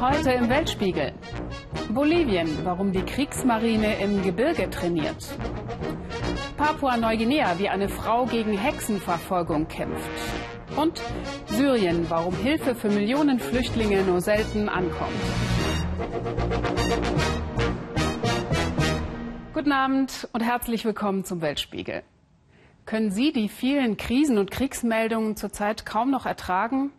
Heute im Weltspiegel. Bolivien, warum die Kriegsmarine im Gebirge trainiert. Papua-Neuguinea, wie eine Frau gegen Hexenverfolgung kämpft. Und Syrien, warum Hilfe für Millionen Flüchtlinge nur selten ankommt. Guten Abend und herzlich willkommen zum Weltspiegel. Können Sie die vielen Krisen- und Kriegsmeldungen zurzeit kaum noch ertragen?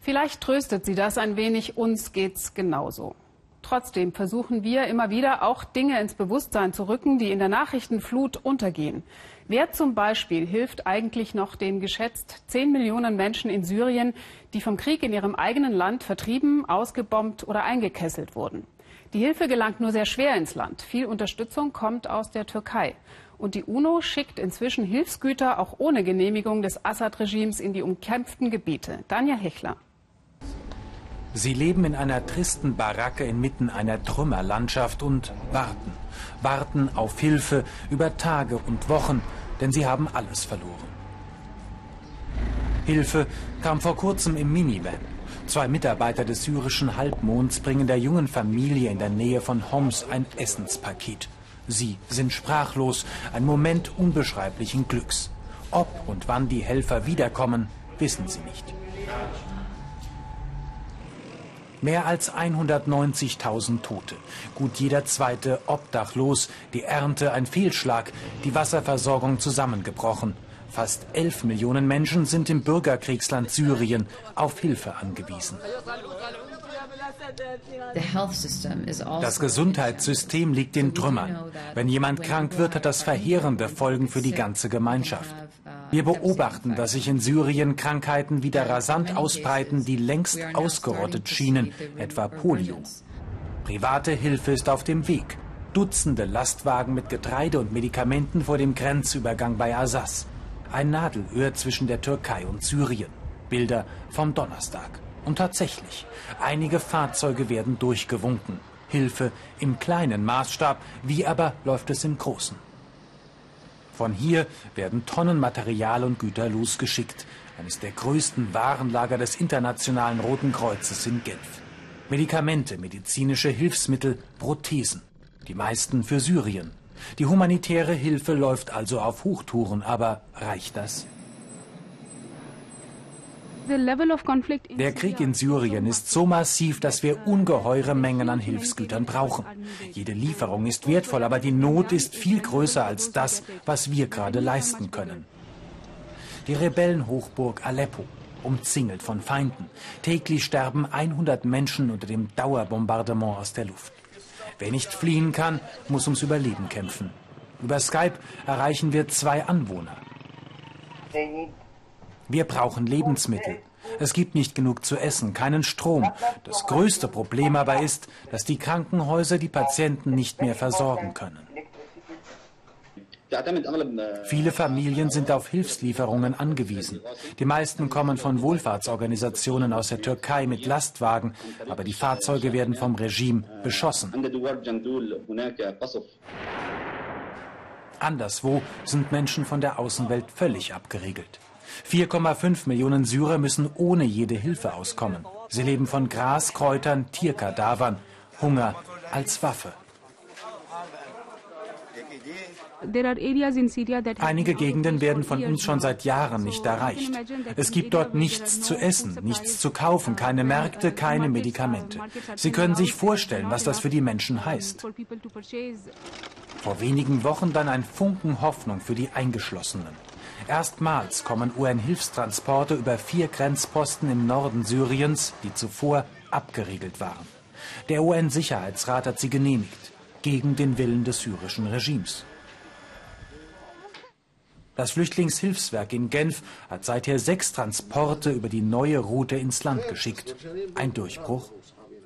Vielleicht tröstet Sie das ein wenig, uns geht's genauso. Trotzdem versuchen wir immer wieder auch Dinge ins Bewusstsein zu rücken, die in der Nachrichtenflut untergehen. Wer zum Beispiel hilft eigentlich noch den geschätzt 10 Millionen Menschen in Syrien, die vom Krieg in ihrem eigenen Land vertrieben, ausgebombt oder eingekesselt wurden? Die Hilfe gelangt nur sehr schwer ins Land. Viel Unterstützung kommt aus der Türkei. Und die UNO schickt inzwischen Hilfsgüter auch ohne Genehmigung des Assad-Regimes in die umkämpften Gebiete. Daniel Hechler. Sie leben in einer tristen Baracke inmitten einer Trümmerlandschaft und warten. Warten auf Hilfe über Tage und Wochen, denn sie haben alles verloren. Hilfe kam vor kurzem im Minivan. Zwei Mitarbeiter des syrischen Halbmonds bringen der jungen Familie in der Nähe von Homs ein Essenspaket. Sie sind sprachlos, ein Moment unbeschreiblichen Glücks. Ob und wann die Helfer wiederkommen, wissen sie nicht. Mehr als 190.000 Tote, gut jeder zweite obdachlos, die Ernte ein Fehlschlag, die Wasserversorgung zusammengebrochen. Fast 11 Millionen Menschen sind im Bürgerkriegsland Syrien auf Hilfe angewiesen. Also das Gesundheitssystem liegt in Trümmern. Wenn jemand krank wird, hat das verheerende Folgen für die ganze Gemeinschaft. Wir beobachten, dass sich in Syrien Krankheiten wieder rasant ausbreiten, die längst ausgerottet schienen, etwa Polio. Private Hilfe ist auf dem Weg. Dutzende Lastwagen mit Getreide und Medikamenten vor dem Grenzübergang bei Assas. Ein Nadelöhr zwischen der Türkei und Syrien. Bilder vom Donnerstag. Und tatsächlich, einige Fahrzeuge werden durchgewunken. Hilfe im kleinen Maßstab, wie aber läuft es im großen? Von hier werden Tonnen Material und Güter losgeschickt. Eines der größten Warenlager des Internationalen Roten Kreuzes in Genf. Medikamente, medizinische Hilfsmittel, Prothesen. Die meisten für Syrien. Die humanitäre Hilfe läuft also auf Hochtouren, aber reicht das? Der Krieg in Syrien ist so massiv, dass wir ungeheure Mengen an Hilfsgütern brauchen. Jede Lieferung ist wertvoll, aber die Not ist viel größer als das, was wir gerade leisten können. Die Rebellenhochburg Aleppo, umzingelt von Feinden. Täglich sterben 100 Menschen unter dem Dauerbombardement aus der Luft. Wer nicht fliehen kann, muss ums Überleben kämpfen. Über Skype erreichen wir zwei Anwohner. Wir brauchen Lebensmittel. Es gibt nicht genug zu essen, keinen Strom. Das größte Problem aber ist, dass die Krankenhäuser die Patienten nicht mehr versorgen können. Viele Familien sind auf Hilfslieferungen angewiesen. Die meisten kommen von Wohlfahrtsorganisationen aus der Türkei mit Lastwagen, aber die Fahrzeuge werden vom Regime beschossen. Anderswo sind Menschen von der Außenwelt völlig abgeriegelt. 4,5 Millionen Syrer müssen ohne jede Hilfe auskommen. Sie leben von Gras, Kräutern, Tierkadavern. Hunger als Waffe. Einige Gegenden werden von uns schon seit Jahren nicht erreicht. Es gibt dort nichts zu essen, nichts zu kaufen, keine Märkte, keine Medikamente. Sie können sich vorstellen, was das für die Menschen heißt. Vor wenigen Wochen dann ein Funken Hoffnung für die Eingeschlossenen. Erstmals kommen UN-Hilfstransporte über vier Grenzposten im Norden Syriens, die zuvor abgeriegelt waren. Der UN-Sicherheitsrat hat sie genehmigt, gegen den Willen des syrischen Regimes. Das Flüchtlingshilfswerk in Genf hat seither sechs Transporte über die neue Route ins Land geschickt. Ein Durchbruch?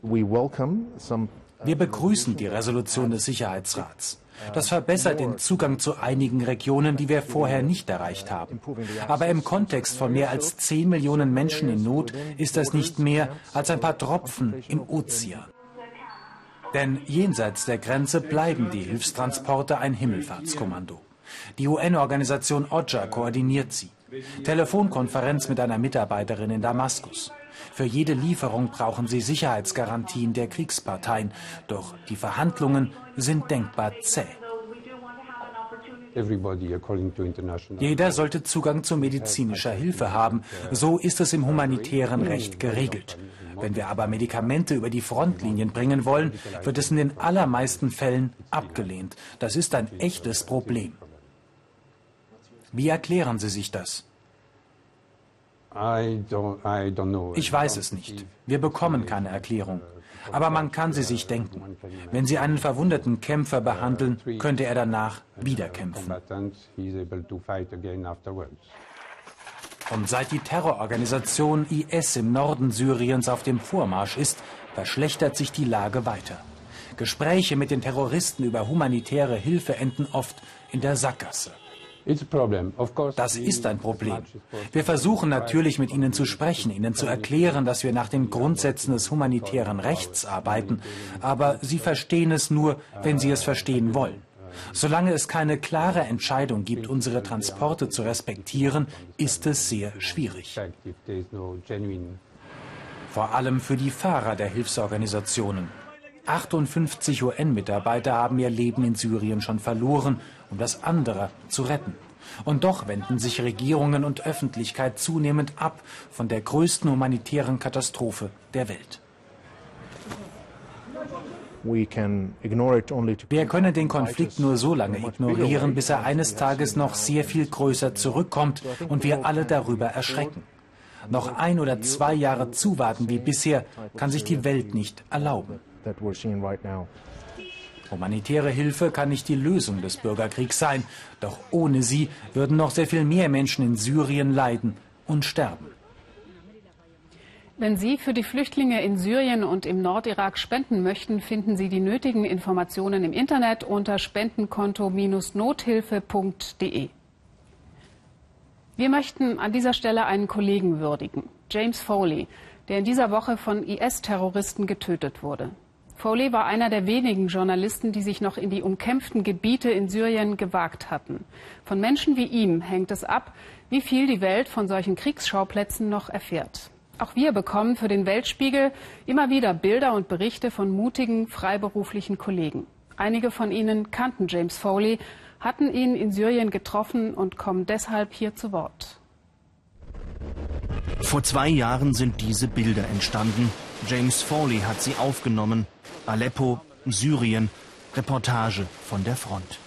Wir begrüßen die Resolution des Sicherheitsrats. Das verbessert den Zugang zu einigen Regionen, die wir vorher nicht erreicht haben. Aber im Kontext von mehr als 10 Millionen Menschen in Not ist das nicht mehr als ein paar Tropfen im Ozean. Denn jenseits der Grenze bleiben die Hilfstransporte ein Himmelfahrtskommando. Die UN-Organisation OJA koordiniert sie. Telefonkonferenz mit einer Mitarbeiterin in Damaskus. Für jede Lieferung brauchen sie Sicherheitsgarantien der Kriegsparteien. Doch die Verhandlungen sind denkbar zäh. Jeder sollte Zugang zu medizinischer Hilfe haben. So ist es im humanitären Recht geregelt. Wenn wir aber Medikamente über die Frontlinien bringen wollen, wird es in den allermeisten Fällen abgelehnt. Das ist ein echtes Problem. Wie erklären Sie sich das? Ich weiß es nicht. Wir bekommen keine Erklärung. Aber man kann sie sich denken. Wenn Sie einen verwundeten Kämpfer behandeln, könnte er danach wieder kämpfen. Und seit die Terrororganisation IS im Norden Syriens auf dem Vormarsch ist, verschlechtert sich die Lage weiter. Gespräche mit den Terroristen über humanitäre Hilfe enden oft in der Sackgasse. Das ist ein Problem. Wir versuchen natürlich mit Ihnen zu sprechen, Ihnen zu erklären, dass wir nach den Grundsätzen des humanitären Rechts arbeiten, aber Sie verstehen es nur, wenn Sie es verstehen wollen. Solange es keine klare Entscheidung gibt, unsere Transporte zu respektieren, ist es sehr schwierig. Vor allem für die Fahrer der Hilfsorganisationen. 58 UN-Mitarbeiter haben ihr Leben in Syrien schon verloren, um das andere zu retten. Und doch wenden sich Regierungen und Öffentlichkeit zunehmend ab von der größten humanitären Katastrophe der Welt. Wir können den Konflikt nur so lange ignorieren, bis er eines Tages noch sehr viel größer zurückkommt und wir alle darüber erschrecken. Noch ein oder zwei Jahre zuwarten wie bisher kann sich die Welt nicht erlauben. Humanitäre Hilfe kann nicht die Lösung des Bürgerkriegs sein, doch ohne sie würden noch sehr viel mehr Menschen in Syrien leiden und sterben. Wenn Sie für die Flüchtlinge in Syrien und im Nordirak spenden möchten, finden Sie die nötigen Informationen im Internet unter spendenkonto-nothilfe.de. Wir möchten an dieser Stelle einen Kollegen würdigen, James Foley, der in dieser Woche von IS-Terroristen getötet wurde. Foley war einer der wenigen Journalisten, die sich noch in die umkämpften Gebiete in Syrien gewagt hatten. Von Menschen wie ihm hängt es ab, wie viel die Welt von solchen Kriegsschauplätzen noch erfährt. Auch wir bekommen für den Weltspiegel immer wieder Bilder und Berichte von mutigen, freiberuflichen Kollegen. Einige von ihnen kannten James Foley, hatten ihn in Syrien getroffen und kommen deshalb hier zu Wort. Vor zwei Jahren sind diese Bilder entstanden. James Foley hat sie aufgenommen. Aleppo, Syrien, Reportage von der Front.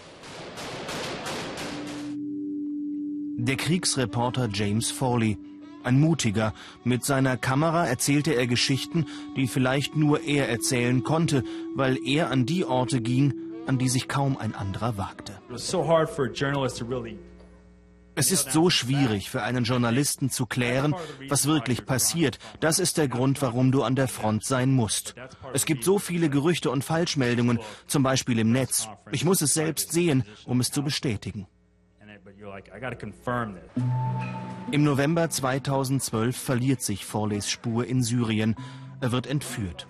Der Kriegsreporter James Foley, ein mutiger, mit seiner Kamera erzählte er Geschichten, die vielleicht nur er erzählen konnte, weil er an die Orte ging, an die sich kaum ein anderer wagte. Es ist so schwierig für einen Journalisten zu klären, was wirklich passiert. Das ist der Grund, warum du an der Front sein musst. Es gibt so viele Gerüchte und Falschmeldungen, zum Beispiel im Netz. Ich muss es selbst sehen, um es zu bestätigen. Im November 2012 verliert sich Forleys Spur in Syrien. Er wird entführt.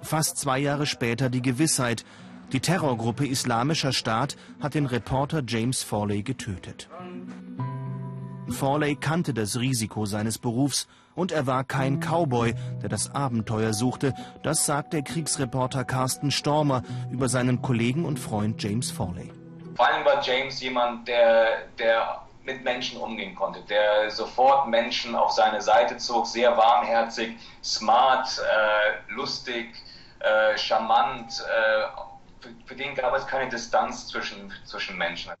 Fast zwei Jahre später die Gewissheit, die Terrorgruppe Islamischer Staat hat den Reporter James Forley getötet. Forley kannte das Risiko seines Berufs und er war kein Cowboy, der das Abenteuer suchte. Das sagt der Kriegsreporter Carsten Stormer über seinen Kollegen und Freund James Forley. Vor allem war James jemand, der, der mit Menschen umgehen konnte, der sofort Menschen auf seine Seite zog, sehr warmherzig, smart, äh, lustig, äh, charmant. Äh, für, für den gab es keine Distanz zwischen, zwischen Menschen.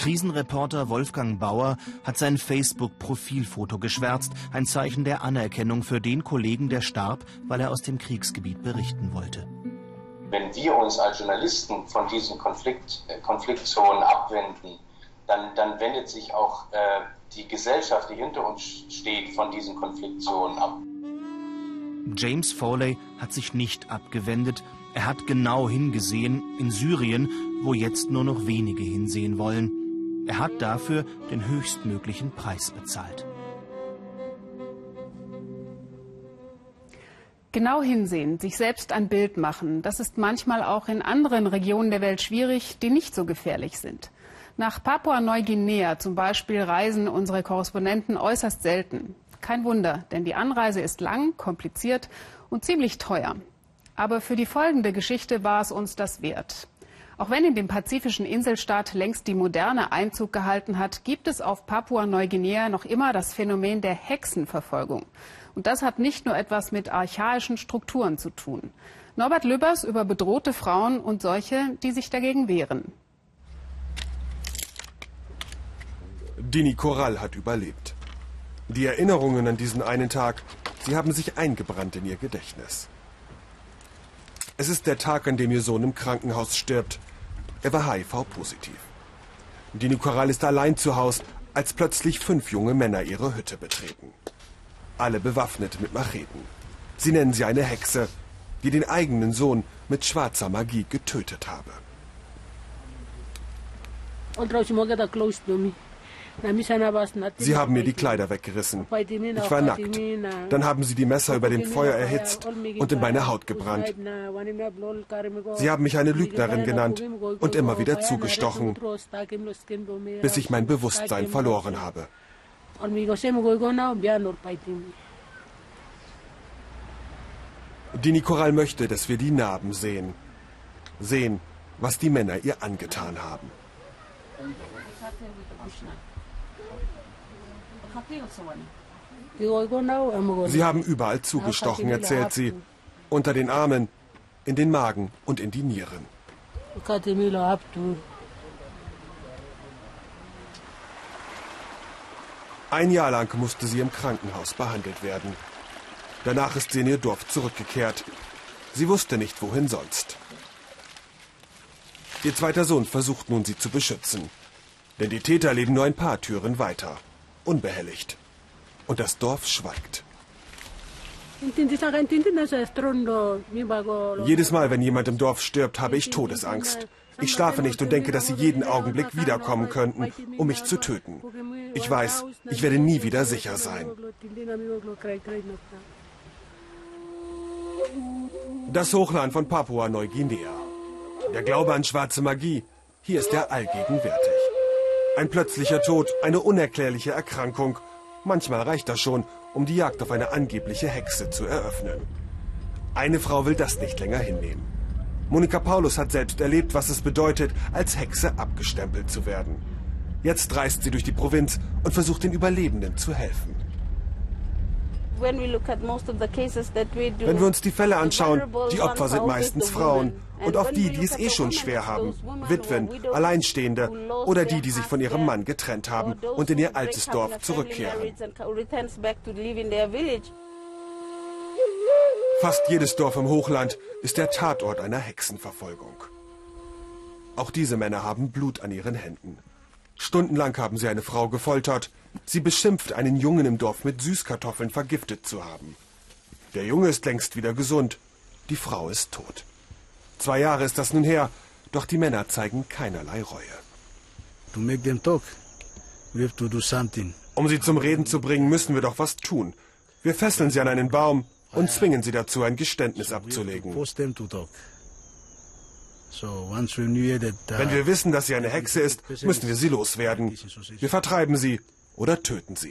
Krisenreporter Wolfgang Bauer hat sein Facebook-Profilfoto geschwärzt, ein Zeichen der Anerkennung für den Kollegen, der starb, weil er aus dem Kriegsgebiet berichten wollte. Wenn wir uns als Journalisten von diesen Konflikt, äh, Konfliktzonen abwenden, dann, dann wendet sich auch äh, die Gesellschaft, die hinter uns steht, von diesen Konfliktzonen ab. James Foley hat sich nicht abgewendet, er hat genau hingesehen in Syrien, wo jetzt nur noch wenige hinsehen wollen. Er hat dafür den höchstmöglichen Preis bezahlt. Genau hinsehen, sich selbst ein Bild machen, das ist manchmal auch in anderen Regionen der Welt schwierig, die nicht so gefährlich sind. Nach Papua-Neuguinea zum Beispiel reisen unsere Korrespondenten äußerst selten. Kein Wunder, denn die Anreise ist lang, kompliziert und ziemlich teuer. Aber für die folgende Geschichte war es uns das wert. Auch wenn in dem pazifischen Inselstaat längst die Moderne Einzug gehalten hat, gibt es auf Papua-Neuguinea noch immer das Phänomen der Hexenverfolgung. Und das hat nicht nur etwas mit archaischen Strukturen zu tun. Norbert Lübbers über bedrohte Frauen und solche, die sich dagegen wehren. Dini Korall hat überlebt. Die Erinnerungen an diesen einen Tag, sie haben sich eingebrannt in ihr Gedächtnis. Es ist der Tag, an dem ihr Sohn im Krankenhaus stirbt. Er war HIV-positiv. Dini Korall ist allein zu Hause, als plötzlich fünf junge Männer ihre Hütte betreten. Alle bewaffnet mit Macheten. Sie nennen sie eine Hexe, die den eigenen Sohn mit schwarzer Magie getötet habe. Sie haben mir die Kleider weggerissen. Ich war nackt. Dann haben sie die Messer über dem Feuer erhitzt und in meine Haut gebrannt. Sie haben mich eine Lügnerin genannt und immer wieder zugestochen, bis ich mein Bewusstsein verloren habe. Dini Koral möchte, dass wir die Narben sehen. Sehen, was die Männer ihr angetan haben. Sie haben überall zugestochen, erzählt sie. Unter den Armen, in den Magen und in die Nieren. Ein Jahr lang musste sie im Krankenhaus behandelt werden. Danach ist sie in ihr Dorf zurückgekehrt. Sie wusste nicht, wohin sonst. Ihr zweiter Sohn versucht nun, sie zu beschützen. Denn die Täter leben nur ein paar Türen weiter unbehelligt. Und das Dorf schweigt. Jedes Mal, wenn jemand im Dorf stirbt, habe ich Todesangst. Ich schlafe nicht und denke, dass sie jeden Augenblick wiederkommen könnten, um mich zu töten. Ich weiß, ich werde nie wieder sicher sein. Das Hochland von Papua-Neuguinea. Der Glaube an schwarze Magie, hier ist er allgegenwärtig. Ein plötzlicher Tod, eine unerklärliche Erkrankung. Manchmal reicht das schon, um die Jagd auf eine angebliche Hexe zu eröffnen. Eine Frau will das nicht länger hinnehmen. Monika Paulus hat selbst erlebt, was es bedeutet, als Hexe abgestempelt zu werden. Jetzt reist sie durch die Provinz und versucht den Überlebenden zu helfen. Wenn wir uns die Fälle anschauen, die Opfer sind meistens Frauen. Und auch die, die es eh schon schwer haben. Witwen, Alleinstehende oder die, die sich von ihrem Mann getrennt haben und in ihr altes Dorf zurückkehren. Fast jedes Dorf im Hochland ist der Tatort einer Hexenverfolgung. Auch diese Männer haben Blut an ihren Händen. Stundenlang haben sie eine Frau gefoltert. Sie beschimpft, einen Jungen im Dorf mit Süßkartoffeln vergiftet zu haben. Der Junge ist längst wieder gesund. Die Frau ist tot. Zwei Jahre ist das nun her, doch die Männer zeigen keinerlei Reue. Um sie zum Reden zu bringen, müssen wir doch was tun. Wir fesseln sie an einen Baum und zwingen sie dazu, ein Geständnis abzulegen. Wenn wir wissen, dass sie eine Hexe ist, müssen wir sie loswerden. Wir vertreiben sie oder töten sie.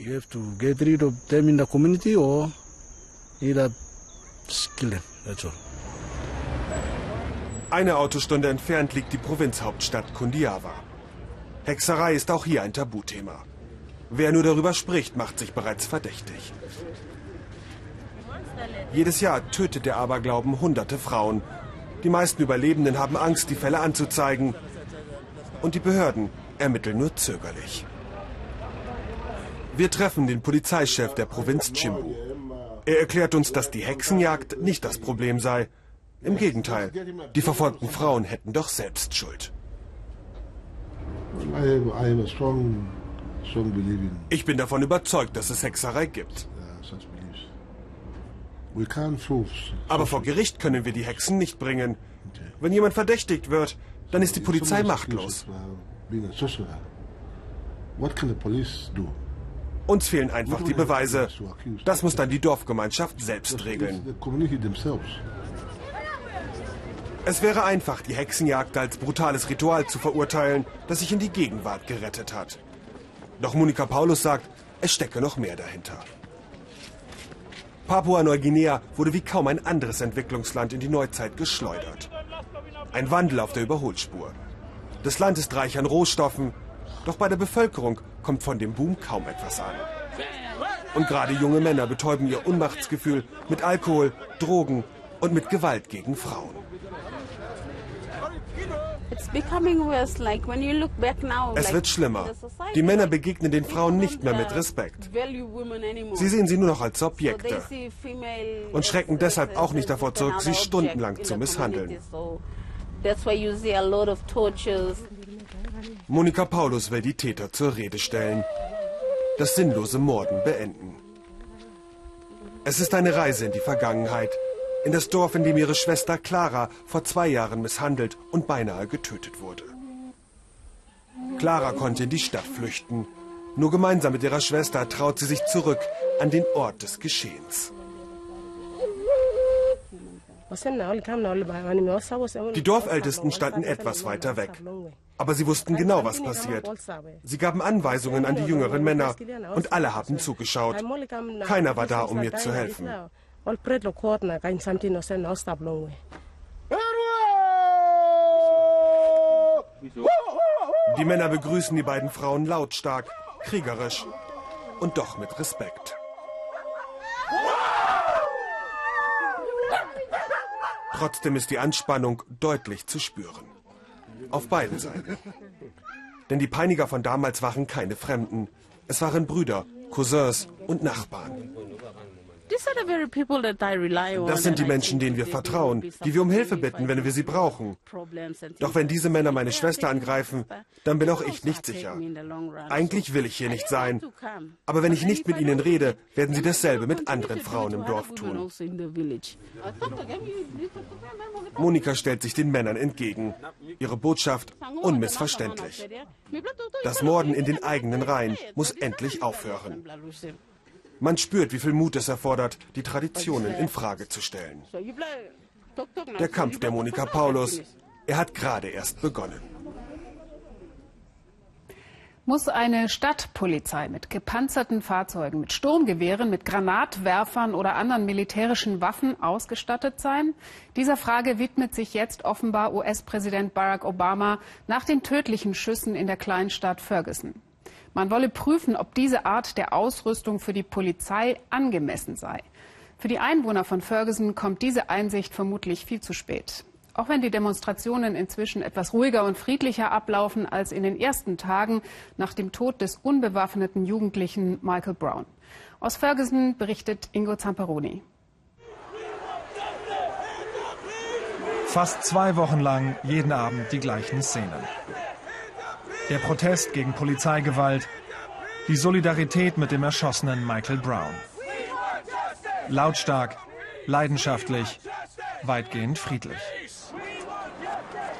Eine Autostunde entfernt liegt die Provinzhauptstadt Kundiava. Hexerei ist auch hier ein Tabuthema. Wer nur darüber spricht, macht sich bereits verdächtig. Jedes Jahr tötet der Aberglauben hunderte Frauen, die meisten Überlebenden haben Angst, die Fälle anzuzeigen. Und die Behörden ermitteln nur zögerlich. Wir treffen den Polizeichef der Provinz Chimbu. Er erklärt uns, dass die Hexenjagd nicht das Problem sei. Im Gegenteil, die verfolgten Frauen hätten doch selbst Schuld. Ich bin davon überzeugt, dass es Hexerei gibt. Aber vor Gericht können wir die Hexen nicht bringen. Wenn jemand verdächtigt wird, dann ist die Polizei machtlos. Uns fehlen einfach die Beweise. Das muss dann die Dorfgemeinschaft selbst regeln. Es wäre einfach, die Hexenjagd als brutales Ritual zu verurteilen, das sich in die Gegenwart gerettet hat. Doch Monika Paulus sagt, es stecke noch mehr dahinter. Papua-Neuguinea wurde wie kaum ein anderes Entwicklungsland in die Neuzeit geschleudert. Ein Wandel auf der Überholspur. Das Land ist reich an Rohstoffen, doch bei der Bevölkerung kommt von dem Boom kaum etwas an. Und gerade junge Männer betäuben ihr Unmachtsgefühl mit Alkohol, Drogen und mit Gewalt gegen Frauen. Es wird schlimmer. Die Männer begegnen den Frauen nicht mehr mit Respekt. Sie sehen sie nur noch als Objekte und schrecken deshalb auch nicht davor zurück, sie stundenlang zu misshandeln. Monika Paulus will die Täter zur Rede stellen. Das sinnlose Morden beenden. Es ist eine Reise in die Vergangenheit, in das Dorf, in dem ihre Schwester Clara vor zwei Jahren misshandelt und beinahe getötet wurde. Clara konnte in die Stadt flüchten. Nur gemeinsam mit ihrer Schwester traut sie sich zurück an den Ort des Geschehens. Die Dorfältesten standen etwas weiter weg. Aber sie wussten genau, was passiert. Sie gaben Anweisungen an die jüngeren Männer und alle haben zugeschaut. Keiner war da, um mir zu helfen. Die Männer begrüßen die beiden Frauen lautstark, kriegerisch und doch mit Respekt. Trotzdem ist die Anspannung deutlich zu spüren. Auf beiden Seiten. Denn die Peiniger von damals waren keine Fremden. Es waren Brüder, Cousins und Nachbarn. Das sind die Menschen, denen wir vertrauen, die wir um Hilfe bitten, wenn wir sie brauchen. Doch wenn diese Männer meine Schwester angreifen, dann bin auch ich nicht sicher. Eigentlich will ich hier nicht sein. Aber wenn ich nicht mit ihnen rede, werden sie dasselbe mit anderen Frauen im Dorf tun. Monika stellt sich den Männern entgegen. Ihre Botschaft unmissverständlich. Das Morden in den eigenen Reihen muss endlich aufhören. Man spürt, wie viel Mut es erfordert, die Traditionen in Frage zu stellen. Der Kampf der Monika Paulus, er hat gerade erst begonnen. Muss eine Stadtpolizei mit gepanzerten Fahrzeugen, mit Sturmgewehren, mit Granatwerfern oder anderen militärischen Waffen ausgestattet sein? Dieser Frage widmet sich jetzt offenbar US-Präsident Barack Obama nach den tödlichen Schüssen in der Kleinstadt Ferguson. Man wolle prüfen, ob diese Art der Ausrüstung für die Polizei angemessen sei. Für die Einwohner von Ferguson kommt diese Einsicht vermutlich viel zu spät. Auch wenn die Demonstrationen inzwischen etwas ruhiger und friedlicher ablaufen als in den ersten Tagen nach dem Tod des unbewaffneten Jugendlichen Michael Brown. Aus Ferguson berichtet Ingo Zamperoni. Fast zwei Wochen lang jeden Abend die gleichen Szenen. Der Protest gegen Polizeigewalt, die Solidarität mit dem erschossenen Michael Brown. Lautstark, leidenschaftlich, weitgehend friedlich.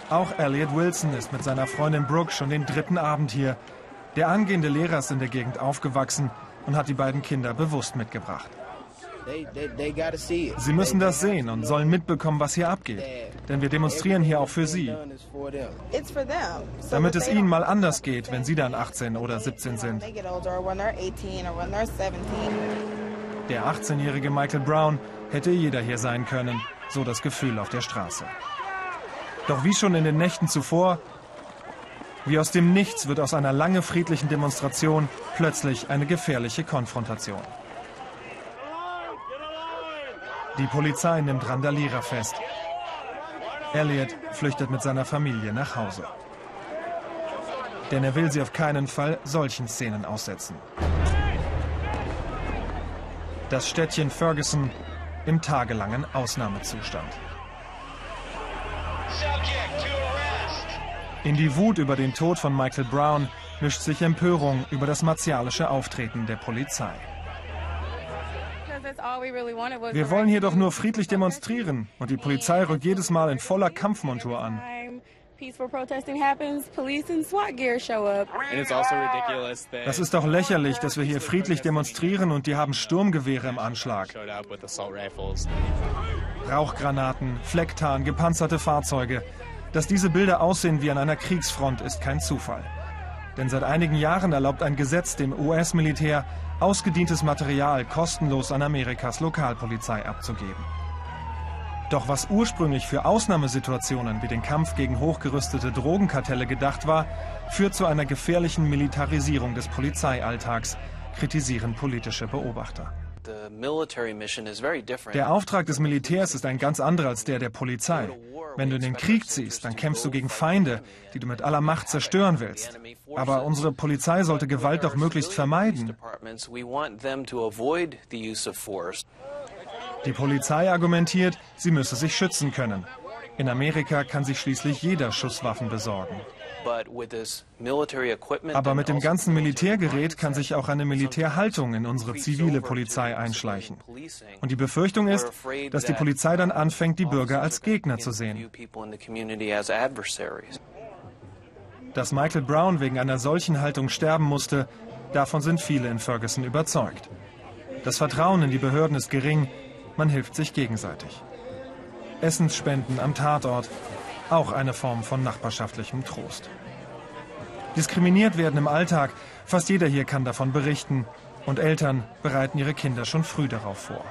Auch Elliot Wilson ist mit seiner Freundin Brooke schon den dritten Abend hier. Der angehende Lehrer ist in der Gegend aufgewachsen und hat die beiden Kinder bewusst mitgebracht. Sie müssen das sehen und sollen mitbekommen, was hier abgeht. Denn wir demonstrieren hier auch für sie. Damit es ihnen mal anders geht, wenn sie dann 18 oder 17 sind. Der 18-jährige Michael Brown hätte jeder hier sein können, so das Gefühl auf der Straße. Doch wie schon in den Nächten zuvor, wie aus dem Nichts wird aus einer lange friedlichen Demonstration plötzlich eine gefährliche Konfrontation. Die Polizei nimmt Randalierer fest. Elliot flüchtet mit seiner Familie nach Hause. Denn er will sie auf keinen Fall solchen Szenen aussetzen. Das Städtchen Ferguson im tagelangen Ausnahmezustand. In die Wut über den Tod von Michael Brown mischt sich Empörung über das martialische Auftreten der Polizei. Wir wollen hier doch nur friedlich demonstrieren und die Polizei rückt jedes Mal in voller Kampfmontur an. Also das ist doch lächerlich, dass wir hier friedlich demonstrieren und die haben Sturmgewehre im Anschlag. Rauchgranaten, Flecktarn, gepanzerte Fahrzeuge. Dass diese Bilder aussehen wie an einer Kriegsfront, ist kein Zufall. Denn seit einigen Jahren erlaubt ein Gesetz dem US-Militär, ausgedientes Material kostenlos an Amerikas Lokalpolizei abzugeben. Doch was ursprünglich für Ausnahmesituationen wie den Kampf gegen hochgerüstete Drogenkartelle gedacht war, führt zu einer gefährlichen Militarisierung des Polizeialltags, kritisieren politische Beobachter. Der Auftrag des Militärs ist ein ganz anderer als der der Polizei. Wenn du in den Krieg ziehst, dann kämpfst du gegen Feinde, die du mit aller Macht zerstören willst. Aber unsere Polizei sollte Gewalt doch möglichst vermeiden. Die Polizei argumentiert, sie müsse sich schützen können. In Amerika kann sich schließlich jeder Schusswaffen besorgen. Aber mit dem ganzen Militärgerät kann sich auch eine Militärhaltung in unsere zivile Polizei einschleichen. Und die Befürchtung ist, dass die Polizei dann anfängt, die Bürger als Gegner zu sehen. Dass Michael Brown wegen einer solchen Haltung sterben musste, davon sind viele in Ferguson überzeugt. Das Vertrauen in die Behörden ist gering, man hilft sich gegenseitig. Essensspenden am Tatort, auch eine Form von nachbarschaftlichem Trost. Diskriminiert werden im Alltag, fast jeder hier kann davon berichten. Und Eltern bereiten ihre Kinder schon früh darauf vor.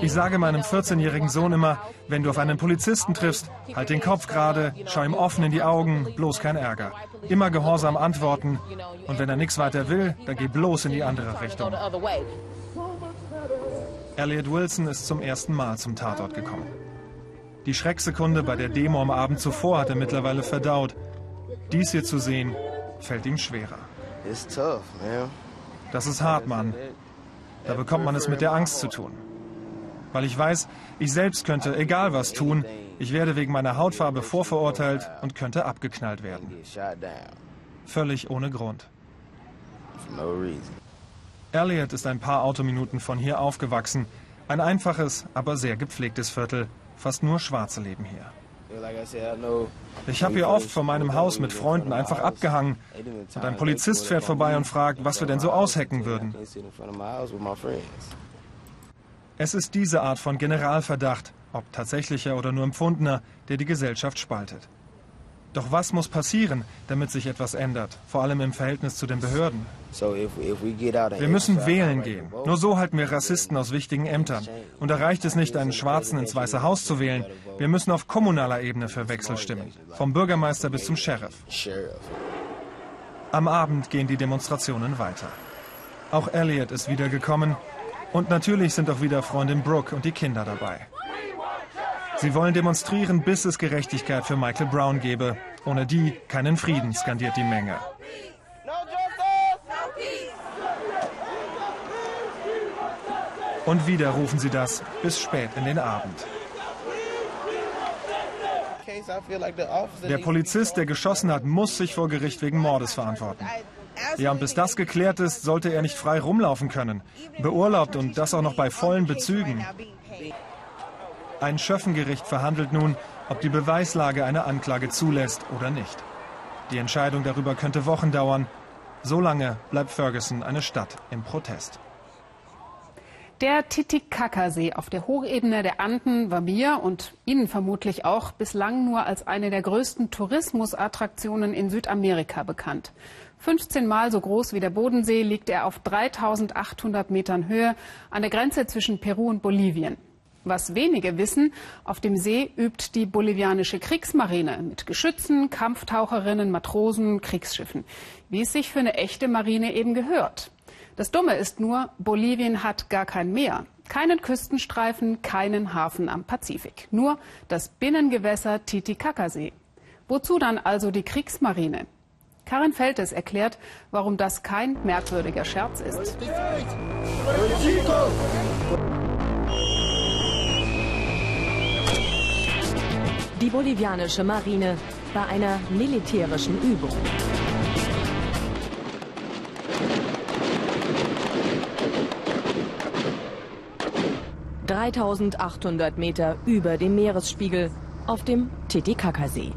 Ich sage meinem 14-jährigen Sohn immer, wenn du auf einen Polizisten triffst, halt den Kopf gerade, schau ihm offen in die Augen, bloß kein Ärger. Immer gehorsam antworten und wenn er nichts weiter will, dann geh bloß in die andere Richtung. Elliot Wilson ist zum ersten Mal zum Tatort gekommen. Die Schrecksekunde bei der Demo am Abend zuvor hat er mittlerweile verdaut. Dies hier zu sehen, fällt ihm schwerer. Das ist hart, Mann. Da bekommt man es mit der Angst zu tun. Weil ich weiß, ich selbst könnte egal was tun. Ich werde wegen meiner Hautfarbe vorverurteilt und könnte abgeknallt werden. Völlig ohne Grund. Elliot ist ein paar Autominuten von hier aufgewachsen. Ein einfaches, aber sehr gepflegtes Viertel. Fast nur Schwarze leben hier. Ich habe hier oft vor meinem Haus mit Freunden einfach abgehangen. Und ein Polizist fährt vorbei und fragt, was wir denn so aushecken würden. Es ist diese Art von Generalverdacht, ob tatsächlicher oder nur empfundener, der die Gesellschaft spaltet. Doch was muss passieren, damit sich etwas ändert, vor allem im Verhältnis zu den Behörden? Wir müssen wählen gehen. Nur so halten wir Rassisten aus wichtigen Ämtern. Und da reicht es nicht, einen Schwarzen ins Weiße Haus zu wählen. Wir müssen auf kommunaler Ebene für Wechsel stimmen. Vom Bürgermeister bis zum Sheriff. Am Abend gehen die Demonstrationen weiter. Auch Elliot ist wiedergekommen. Und natürlich sind auch wieder Freundin Brooke und die Kinder dabei. Sie wollen demonstrieren, bis es Gerechtigkeit für Michael Brown gebe. Ohne die keinen Frieden, skandiert die Menge. Und wieder rufen sie das bis spät in den Abend. Der Polizist, der geschossen hat, muss sich vor Gericht wegen Mordes verantworten. Ja, und bis das geklärt ist, sollte er nicht frei rumlaufen können. Beurlaubt und das auch noch bei vollen Bezügen. Ein Schöffengericht verhandelt nun, ob die Beweislage eine Anklage zulässt oder nicht. Die Entscheidung darüber könnte Wochen dauern. So lange bleibt Ferguson eine Stadt im Protest. Der Titicacasee auf der Hochebene der Anden war mir und Ihnen vermutlich auch bislang nur als eine der größten Tourismusattraktionen in Südamerika bekannt. 15 Mal so groß wie der Bodensee liegt er auf 3800 Metern Höhe an der Grenze zwischen Peru und Bolivien. Was wenige wissen, auf dem See übt die bolivianische Kriegsmarine mit Geschützen, Kampftaucherinnen, Matrosen, Kriegsschiffen, wie es sich für eine echte Marine eben gehört. Das Dumme ist nur, Bolivien hat gar kein Meer, keinen Küstenstreifen, keinen Hafen am Pazifik, nur das Binnengewässer Titicacasee. Wozu dann also die Kriegsmarine? Karin Feltes erklärt, warum das kein merkwürdiger Scherz ist. Die bolivianische Marine bei einer militärischen Übung. ...3800 Meter über dem Meeresspiegel auf dem Titicacasee.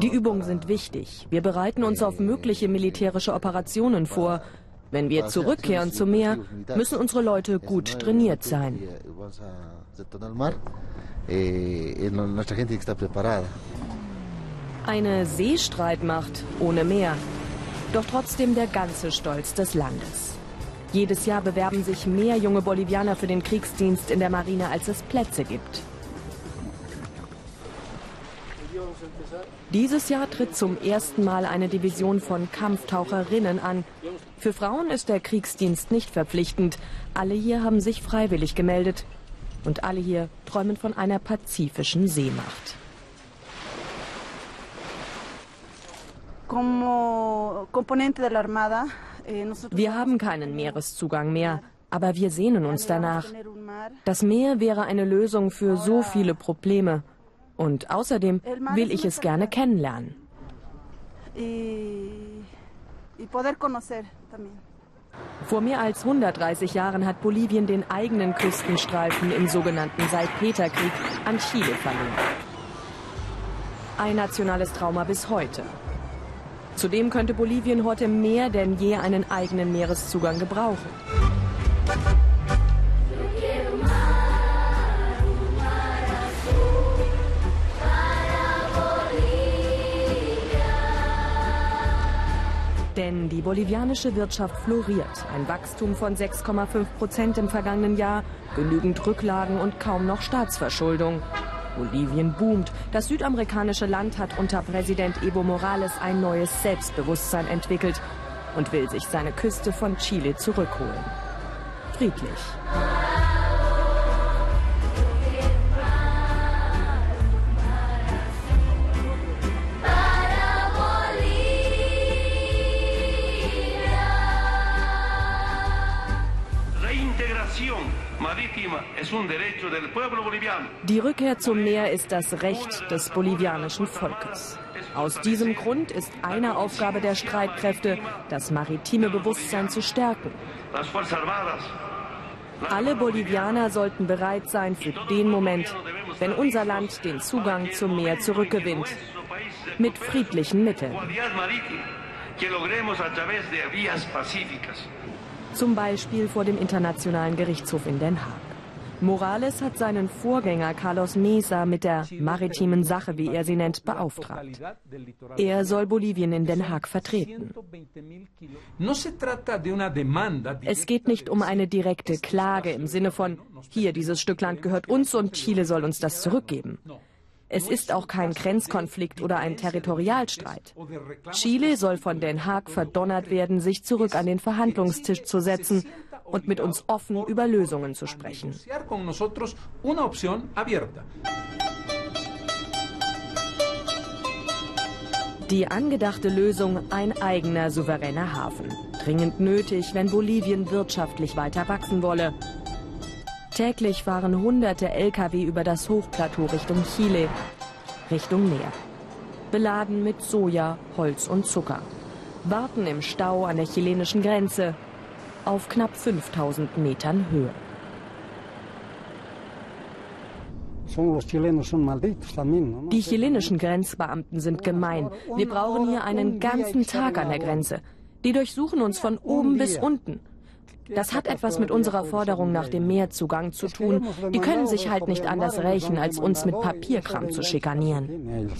Die Übungen sind wichtig. Wir bereiten uns auf mögliche militärische Operationen vor wenn wir zurückkehren zum Meer, müssen unsere Leute gut trainiert sein. Eine Seestreitmacht ohne Meer. Doch trotzdem der ganze Stolz des Landes. Jedes Jahr bewerben sich mehr junge Bolivianer für den Kriegsdienst in der Marine, als es Plätze gibt. Dieses Jahr tritt zum ersten Mal eine Division von Kampftaucherinnen an. Für Frauen ist der Kriegsdienst nicht verpflichtend. Alle hier haben sich freiwillig gemeldet. Und alle hier träumen von einer pazifischen Seemacht. Eh, wir haben keinen Meereszugang mehr, aber wir sehnen uns danach. Das Meer wäre eine Lösung für so viele Probleme. Und außerdem will ich es gerne kennenlernen. Vor mehr als 130 Jahren hat Bolivien den eigenen Küstenstreifen im sogenannten Salpeterkrieg an Chile verloren. Ein nationales Trauma bis heute. Zudem könnte Bolivien heute mehr denn je einen eigenen Meereszugang gebrauchen. Denn die bolivianische Wirtschaft floriert. Ein Wachstum von 6,5 Prozent im vergangenen Jahr, genügend Rücklagen und kaum noch Staatsverschuldung. Bolivien boomt. Das südamerikanische Land hat unter Präsident Evo Morales ein neues Selbstbewusstsein entwickelt und will sich seine Küste von Chile zurückholen. Friedlich. Die Rückkehr zum Meer ist das Recht des bolivianischen Volkes. Aus diesem Grund ist eine Aufgabe der Streitkräfte, das maritime Bewusstsein zu stärken. Alle Bolivianer sollten bereit sein für den Moment, wenn unser Land den Zugang zum Meer zurückgewinnt. Mit friedlichen Mitteln. Zum Beispiel vor dem Internationalen Gerichtshof in Den Haag. Morales hat seinen Vorgänger Carlos Mesa mit der maritimen Sache, wie er sie nennt, beauftragt. Er soll Bolivien in Den Haag vertreten. Es geht nicht um eine direkte Klage im Sinne von, hier, dieses Stück Land gehört uns und Chile soll uns das zurückgeben. Es ist auch kein Grenzkonflikt oder ein Territorialstreit. Chile soll von Den Haag verdonnert werden, sich zurück an den Verhandlungstisch zu setzen und mit uns offen über Lösungen zu sprechen. Die angedachte Lösung ein eigener souveräner Hafen. Dringend nötig, wenn Bolivien wirtschaftlich weiter wachsen wolle. Täglich fahren hunderte Lkw über das Hochplateau Richtung Chile, Richtung Meer. Beladen mit Soja, Holz und Zucker. Warten im Stau an der chilenischen Grenze, auf knapp 5000 Metern Höhe. Die chilenischen Grenzbeamten sind gemein. Wir brauchen hier einen ganzen Tag an der Grenze. Die durchsuchen uns von oben bis unten. Das hat etwas mit unserer Forderung nach dem Meerzugang zu tun. Die können sich halt nicht anders rächen, als uns mit Papierkram zu schikanieren.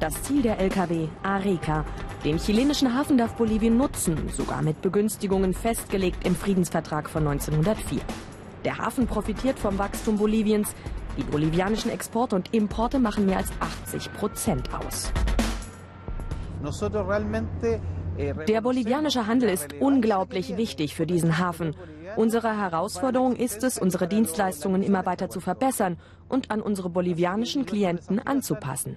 Das Ziel der Lkw, Arica. Den chilenischen Hafen darf Bolivien nutzen, sogar mit Begünstigungen festgelegt im Friedensvertrag von 1904. Der Hafen profitiert vom Wachstum Boliviens. Die bolivianischen Exporte und Importe machen mehr als 80 Prozent aus. Der bolivianische Handel ist unglaublich wichtig für diesen Hafen. Unsere Herausforderung ist es, unsere Dienstleistungen immer weiter zu verbessern und an unsere bolivianischen Klienten anzupassen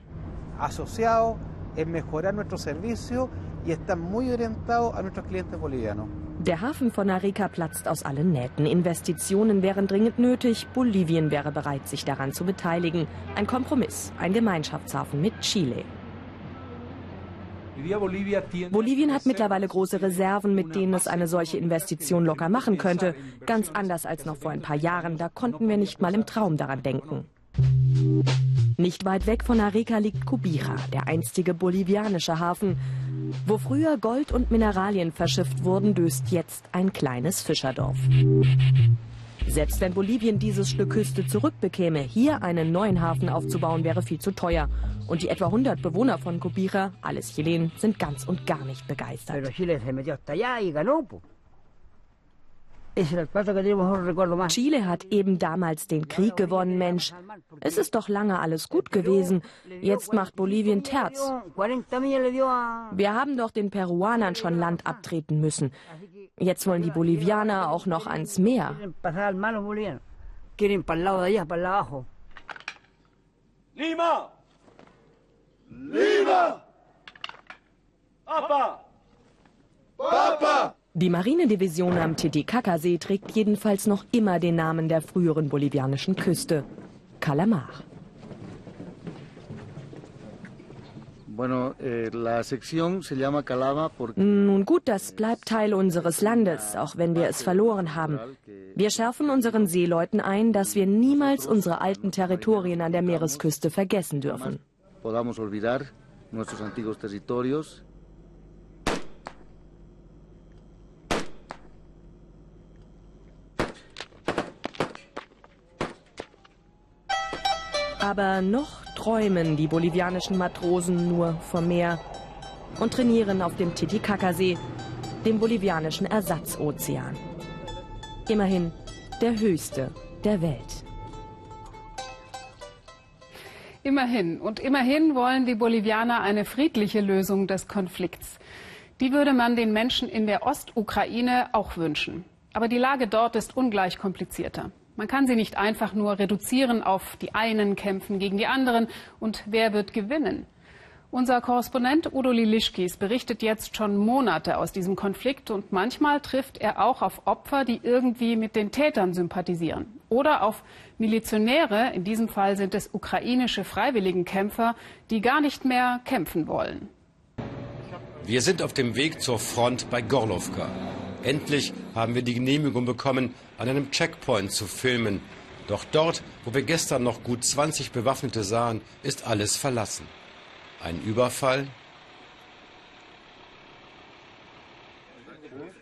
asociados en mejorar nuestro servicio y están muy orientados a nuestros clientes bolivianos. Der Hafen von Arica platzt aus allen Nähten. Investitionen wären dringend nötig. Bolivien wäre bereit, sich daran zu beteiligen. Ein Kompromiss, ein Gemeinschaftshafen mit Chile. Bolivien hat mittlerweile große Reserven, mit denen es eine solche Investition locker machen könnte. Ganz anders als noch vor ein paar Jahren. Da konnten wir nicht mal im Traum daran denken. Nicht weit weg von Arica liegt Cubija, der einstige bolivianische Hafen. Wo früher Gold und Mineralien verschifft wurden, döst jetzt ein kleines Fischerdorf. Selbst wenn Bolivien dieses Stück Küste zurückbekäme, hier einen neuen Hafen aufzubauen, wäre viel zu teuer. Und die etwa 100 Bewohner von Copira, alles Chilen, sind ganz und gar nicht begeistert. Chile hat eben damals den Krieg gewonnen, Mensch. Es ist doch lange alles gut gewesen. Jetzt macht Bolivien Terz. Wir haben doch den Peruanern schon Land abtreten müssen. Jetzt wollen die Bolivianer auch noch ans Meer. Lima! Lima! Papa! Papa! Die Marinedivision am Titicacasee trägt jedenfalls noch immer den Namen der früheren bolivianischen Küste, Calamar. Nun gut, das bleibt Teil unseres Landes, auch wenn wir es verloren haben. Wir schärfen unseren Seeleuten ein, dass wir niemals unsere alten Territorien an der Meeresküste vergessen dürfen. Aber noch träumen die bolivianischen Matrosen nur vom Meer und trainieren auf dem Titicacasee, dem bolivianischen Ersatzozean. Immerhin der höchste der Welt. Immerhin. Und immerhin wollen die Bolivianer eine friedliche Lösung des Konflikts. Die würde man den Menschen in der Ostukraine auch wünschen. Aber die Lage dort ist ungleich komplizierter. Man kann sie nicht einfach nur reduzieren auf die einen kämpfen gegen die anderen und wer wird gewinnen. Unser Korrespondent Udo Lilischkis berichtet jetzt schon Monate aus diesem Konflikt und manchmal trifft er auch auf Opfer, die irgendwie mit den Tätern sympathisieren. Oder auf Milizionäre, in diesem Fall sind es ukrainische Freiwilligenkämpfer, die gar nicht mehr kämpfen wollen. Wir sind auf dem Weg zur Front bei Gorlovka. Endlich haben wir die Genehmigung bekommen, an einem Checkpoint zu filmen. Doch dort, wo wir gestern noch gut 20 Bewaffnete sahen, ist alles verlassen. Ein Überfall?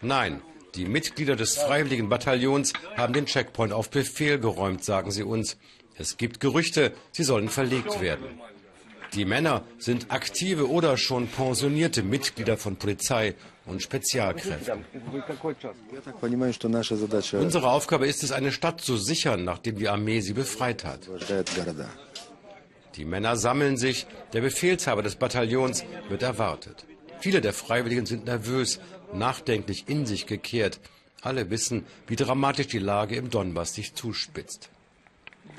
Nein, die Mitglieder des Freiwilligen Bataillons haben den Checkpoint auf Befehl geräumt, sagen sie uns. Es gibt Gerüchte, sie sollen verlegt werden. Die Männer sind aktive oder schon pensionierte Mitglieder von Polizei und Spezialkräften. Unsere Aufgabe ist es, eine Stadt zu sichern, nachdem die Armee sie befreit hat. Die Männer sammeln sich, der Befehlshaber des Bataillons wird erwartet. Viele der Freiwilligen sind nervös, nachdenklich in sich gekehrt. Alle wissen, wie dramatisch die Lage im Donbass sich zuspitzt.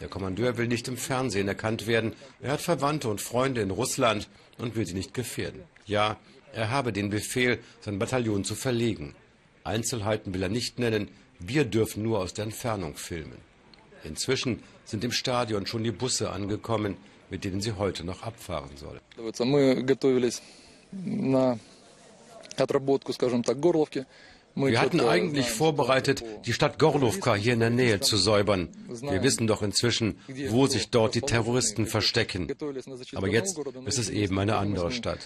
Der Kommandeur will nicht im Fernsehen erkannt werden. Er hat Verwandte und Freunde in Russland und will sie nicht gefährden. Ja, er habe den Befehl, sein Bataillon zu verlegen. Einzelheiten will er nicht nennen. Wir dürfen nur aus der Entfernung filmen. Inzwischen sind im Stadion schon die Busse angekommen, mit denen sie heute noch abfahren soll. Wir hatten eigentlich vorbereitet, die Stadt Gorlovka hier in der Nähe zu säubern. Wir wissen doch inzwischen, wo sich dort die Terroristen verstecken. Aber jetzt ist es eben eine andere Stadt.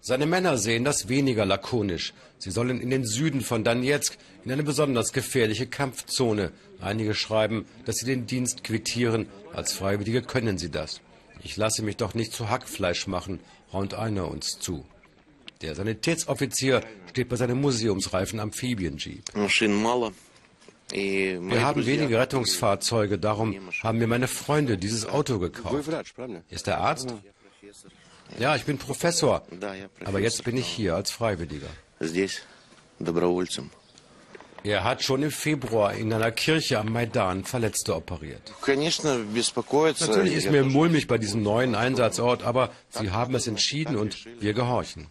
Seine Männer sehen das weniger lakonisch. Sie sollen in den Süden von Donetsk in eine besonders gefährliche Kampfzone. Einige schreiben, dass sie den Dienst quittieren. Als Freiwillige können sie das. Ich lasse mich doch nicht zu Hackfleisch machen, raunt einer uns zu. Der Sanitätsoffizier steht bei seinem museumsreifen Amphibienjeep. Wir haben wenige Rettungsfahrzeuge, darum haben mir meine Freunde dieses Auto gekauft. Ist er Arzt? Ja, ich bin Professor, aber jetzt bin ich hier als Freiwilliger. Er hat schon im Februar in einer Kirche am Maidan Verletzte operiert. Natürlich ist mir mulmig bei diesem neuen Einsatzort, aber Sie haben es entschieden und wir gehorchen.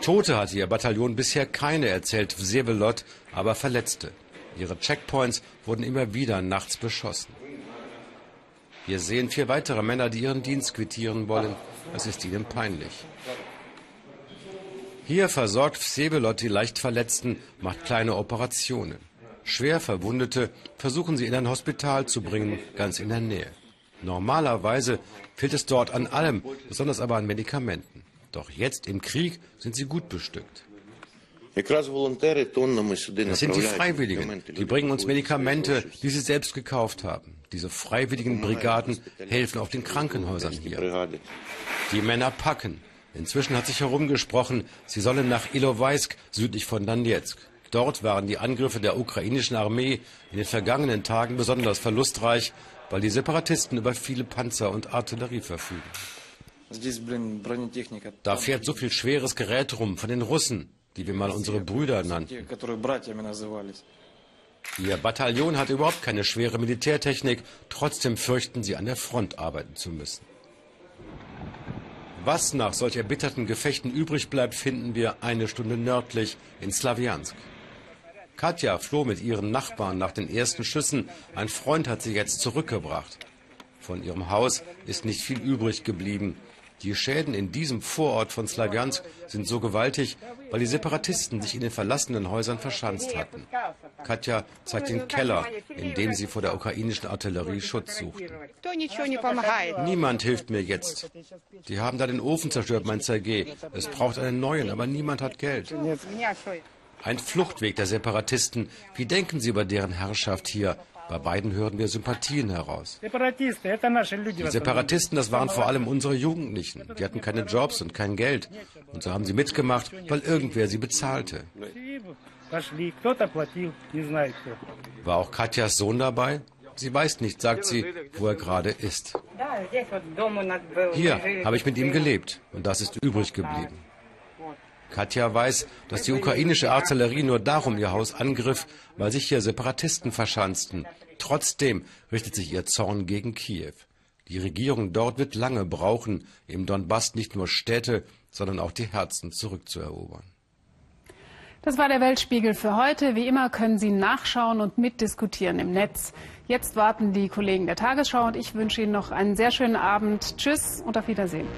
Tote hatte ihr Bataillon bisher keine, erzählt Vsevelot, aber Verletzte. Ihre Checkpoints wurden immer wieder nachts beschossen. Wir sehen vier weitere Männer, die ihren Dienst quittieren wollen. Es ist ihnen peinlich. Hier versorgt Vsevelot die leicht Verletzten, macht kleine Operationen. Schwer Verwundete versuchen sie in ein Hospital zu bringen, ganz in der Nähe. Normalerweise fehlt es dort an allem, besonders aber an Medikamenten. Doch jetzt im Krieg sind sie gut bestückt. Das sind die Freiwilligen. Die bringen uns Medikamente, die sie selbst gekauft haben. Diese freiwilligen Brigaden helfen auf den Krankenhäusern hier. Die Männer packen. Inzwischen hat sich herumgesprochen, sie sollen nach Ilovaisk südlich von Donetsk. Dort waren die Angriffe der ukrainischen Armee in den vergangenen Tagen besonders verlustreich, weil die Separatisten über viele Panzer und Artillerie verfügen. Da fährt so viel schweres Gerät rum von den Russen die wir mal unsere Brüder nannten. Ihr Bataillon hatte überhaupt keine schwere Militärtechnik, trotzdem fürchten sie, an der Front arbeiten zu müssen. Was nach solch erbitterten Gefechten übrig bleibt, finden wir eine Stunde nördlich in Slawiansk. Katja floh mit ihren Nachbarn nach den ersten Schüssen. Ein Freund hat sie jetzt zurückgebracht. Von ihrem Haus ist nicht viel übrig geblieben. Die Schäden in diesem Vorort von Slawiansk sind so gewaltig, weil die Separatisten sich in den verlassenen Häusern verschanzt hatten. Katja zeigt den Keller, in dem sie vor der ukrainischen Artillerie Schutz suchten. Niemand hilft mir jetzt. Die haben da den Ofen zerstört, mein ZG. Es braucht einen neuen, aber niemand hat Geld. Ein Fluchtweg der Separatisten. Wie denken Sie über deren Herrschaft hier? Bei beiden hören wir Sympathien heraus. Die Separatisten, das waren vor allem unsere Jugendlichen. Die hatten keine Jobs und kein Geld. Und so haben sie mitgemacht, weil irgendwer sie bezahlte. War auch Katjas Sohn dabei? Sie weiß nicht, sagt sie, wo er gerade ist. Hier habe ich mit ihm gelebt und das ist übrig geblieben. Katja weiß, dass die ukrainische Artillerie nur darum ihr Haus angriff, weil sich hier Separatisten verschanzten. Trotzdem richtet sich ihr Zorn gegen Kiew. Die Regierung dort wird lange brauchen, im Donbass nicht nur Städte, sondern auch die Herzen zurückzuerobern. Das war der Weltspiegel für heute. wie immer können Sie nachschauen und mitdiskutieren im Netz. Jetzt warten die Kollegen der Tagesschau und ich wünsche Ihnen noch einen sehr schönen Abend. Tschüss und auf Wiedersehen.